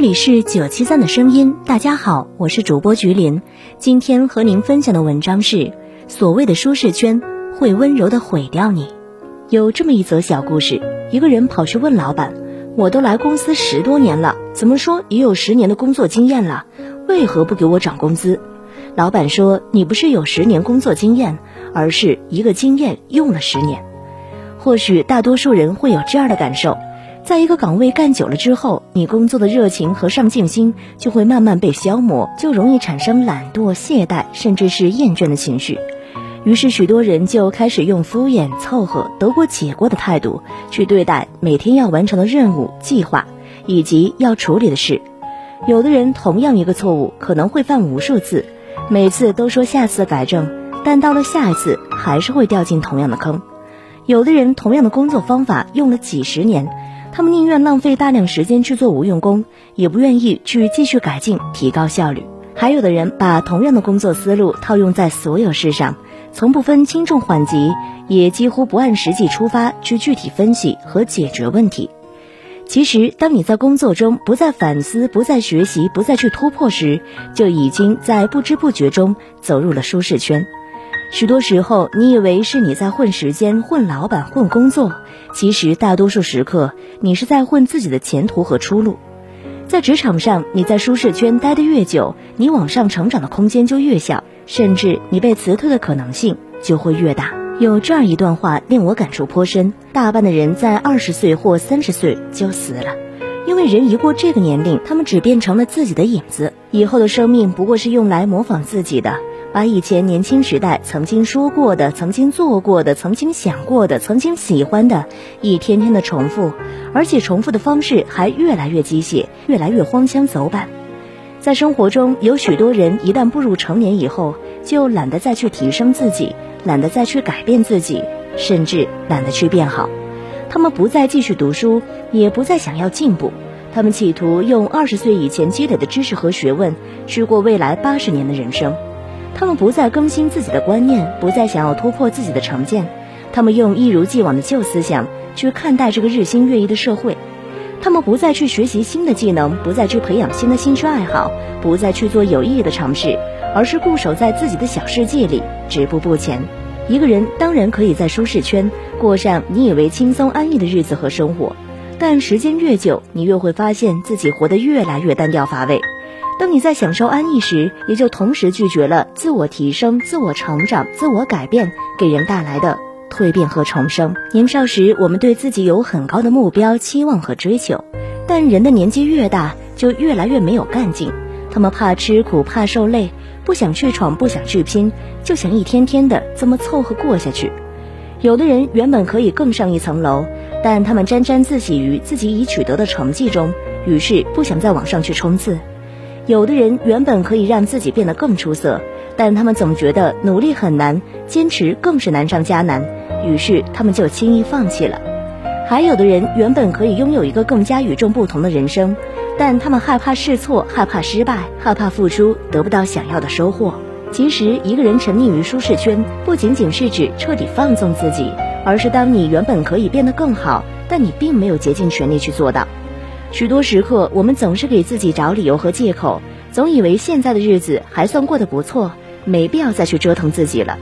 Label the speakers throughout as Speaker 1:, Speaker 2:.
Speaker 1: 这里是九七三的声音，大家好，我是主播菊林。今天和您分享的文章是：所谓的舒适圈会温柔的毁掉你。有这么一则小故事，一个人跑去问老板：“我都来公司十多年了，怎么说也有十年的工作经验了，为何不给我涨工资？”老板说：“你不是有十年工作经验，而是一个经验用了十年。”或许大多数人会有这样的感受。在一个岗位干久了之后，你工作的热情和上进心就会慢慢被消磨，就容易产生懒惰、懈怠，甚至是厌倦的情绪。于是，许多人就开始用敷衍、凑合、得过且过的态度去对待每天要完成的任务、计划以及要处理的事。有的人同样一个错误可能会犯无数次，每次都说下次改正，但到了下一次还是会掉进同样的坑。有的人同样的工作方法用了几十年。他们宁愿浪费大量时间去做无用功，也不愿意去继续改进、提高效率。还有的人把同样的工作思路套用在所有事上，从不分轻重缓急，也几乎不按实际出发去具体分析和解决问题。其实，当你在工作中不再反思、不再学习、不再去突破时，就已经在不知不觉中走入了舒适圈。许多时候，你以为是你在混时间、混老板、混工作，其实大多数时刻，你是在混自己的前途和出路。在职场上，你在舒适圈待得越久，你往上成长的空间就越小，甚至你被辞退的可能性就会越大。有这样一段话令我感触颇深：大半的人在二十岁或三十岁就死了，因为人一过这个年龄，他们只变成了自己的影子，以后的生命不过是用来模仿自己的。把以前年轻时代曾经说过的、曾经做过的、曾经想过的、曾经喜欢的，一天天的重复，而且重复的方式还越来越机械，越来越荒腔走板。在生活中，有许多人一旦步入成年以后，就懒得再去提升自己，懒得再去改变自己，甚至懒得去变好。他们不再继续读书，也不再想要进步，他们企图用二十岁以前积累的知识和学问，去过未来八十年的人生。他们不再更新自己的观念，不再想要突破自己的成见，他们用一如既往的旧思想去看待这个日新月异的社会，他们不再去学习新的技能，不再去培养新的兴趣爱好，不再去做有意义的尝试，而是固守在自己的小世界里，止步不前。一个人当然可以在舒适圈过上你以为轻松安逸的日子和生活，但时间越久，你越会发现自己活得越来越单调乏味。当你在享受安逸时，也就同时拒绝了自我提升、自我成长、自我改变给人带来的蜕变和重生。年少时，我们对自己有很高的目标、期望和追求，但人的年纪越大，就越来越没有干劲。他们怕吃苦、怕受累，不想去闯、不想去拼，就想一天天的这么凑合过下去。有的人原本可以更上一层楼，但他们沾沾自喜于自己已取得的成绩中，于是不想再往上去冲刺。有的人原本可以让自己变得更出色，但他们总觉得努力很难，坚持更是难上加难，于是他们就轻易放弃了。还有的人原本可以拥有一个更加与众不同的人生，但他们害怕试错，害怕失败，害怕付出得不到想要的收获。其实，一个人沉溺于舒适圈，不仅仅是指彻底放纵自己，而是当你原本可以变得更好，但你并没有竭尽全力去做到。许多时刻，我们总是给自己找理由和借口，总以为现在的日子还算过得不错，没必要再去折腾自己了。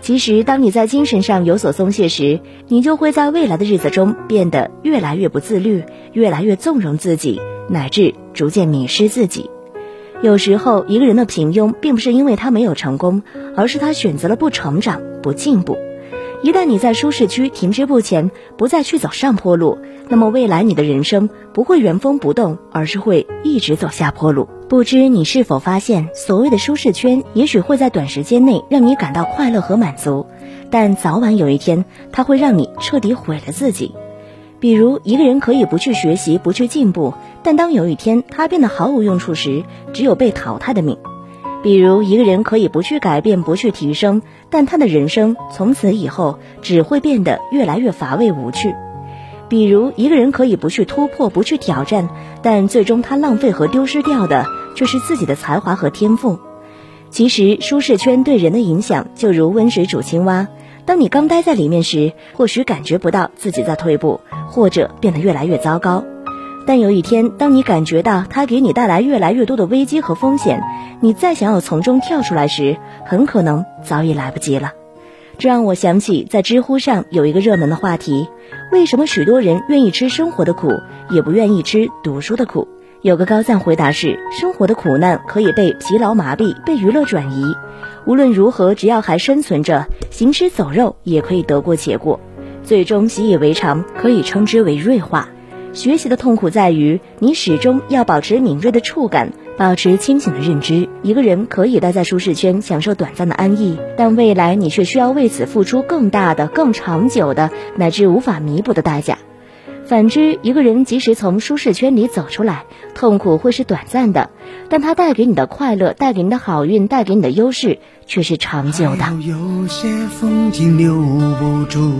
Speaker 1: 其实，当你在精神上有所松懈时，你就会在未来的日子中变得越来越不自律，越来越纵容自己，乃至逐渐迷失自己。有时候，一个人的平庸，并不是因为他没有成功，而是他选择了不成长、不进步。一旦你在舒适区停滞不前，不再去走上坡路，那么未来你的人生不会原封不动，而是会一直走下坡路。不知你是否发现，所谓的舒适圈，也许会在短时间内让你感到快乐和满足，但早晚有一天，它会让你彻底毁了自己。比如，一个人可以不去学习，不去进步，但当有一天他变得毫无用处时，只有被淘汰的命。比如，一个人可以不去改变，不去提升，但他的人生从此以后只会变得越来越乏味无趣。比如，一个人可以不去突破，不去挑战，但最终他浪费和丢失掉的却是自己的才华和天赋。其实，舒适圈对人的影响就如温水煮青蛙。当你刚待在里面时，或许感觉不到自己在退步，或者变得越来越糟糕。但有一天，当你感觉到它给你带来越来越多的危机和风险，你再想要从中跳出来时，很可能早已来不及了。这让我想起，在知乎上有一个热门的话题：为什么许多人愿意吃生活的苦，也不愿意吃读书的苦？有个高赞回答是：生活的苦难可以被疲劳麻痹，被娱乐转移。无论如何，只要还生存着，行尸走肉也可以得过且过，最终习以为常，可以称之为锐化。学习的痛苦在于，你始终要保持敏锐的触感。保持清醒的认知，一个人可以待在舒适圈，享受短暂的安逸，但未来你却需要为此付出更大的、更长久的，乃至无法弥补的代价。反之，一个人即使从舒适圈里走出来，痛苦会是短暂的，但它带给你的快乐、带给你的好运、带给你的优势，却是长久的。
Speaker 2: 有些风景留不住。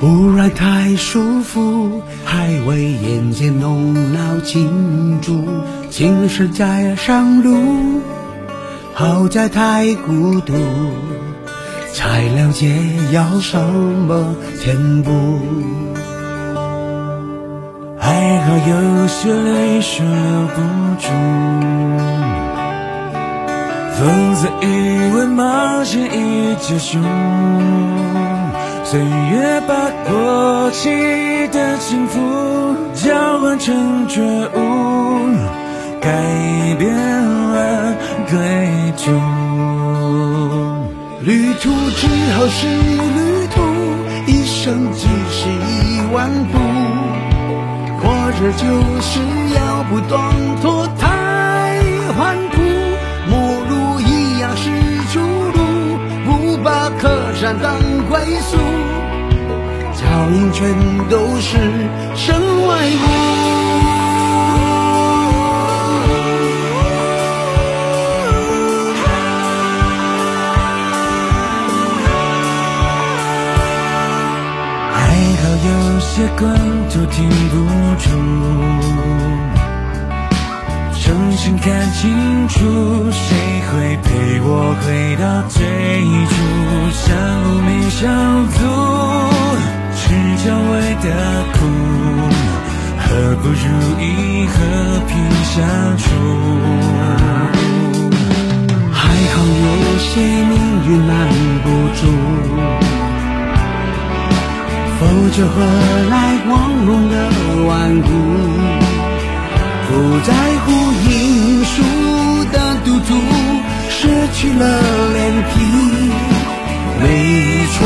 Speaker 2: 不然太舒服，还为眼前弄脑庆祝。青石在上路，好在太孤独，才了解要什么填补。还好有些泪水留不住，否则以为冒险已结束。岁月把过期的幸福交换成觉悟，改变了归途。旅途之后是旅途，一生只是一万步，活着就是要不断脱胎换骨，陌路一样是出路，不把客栈当。倒影全都是身外物。还好有些关头停不住，重新看清楚，谁会陪我回到最初？相互没小相处？还好有些命运拦不住，否则何来光荣的顽固？不在乎赢输的赌注，失去了脸皮，没错。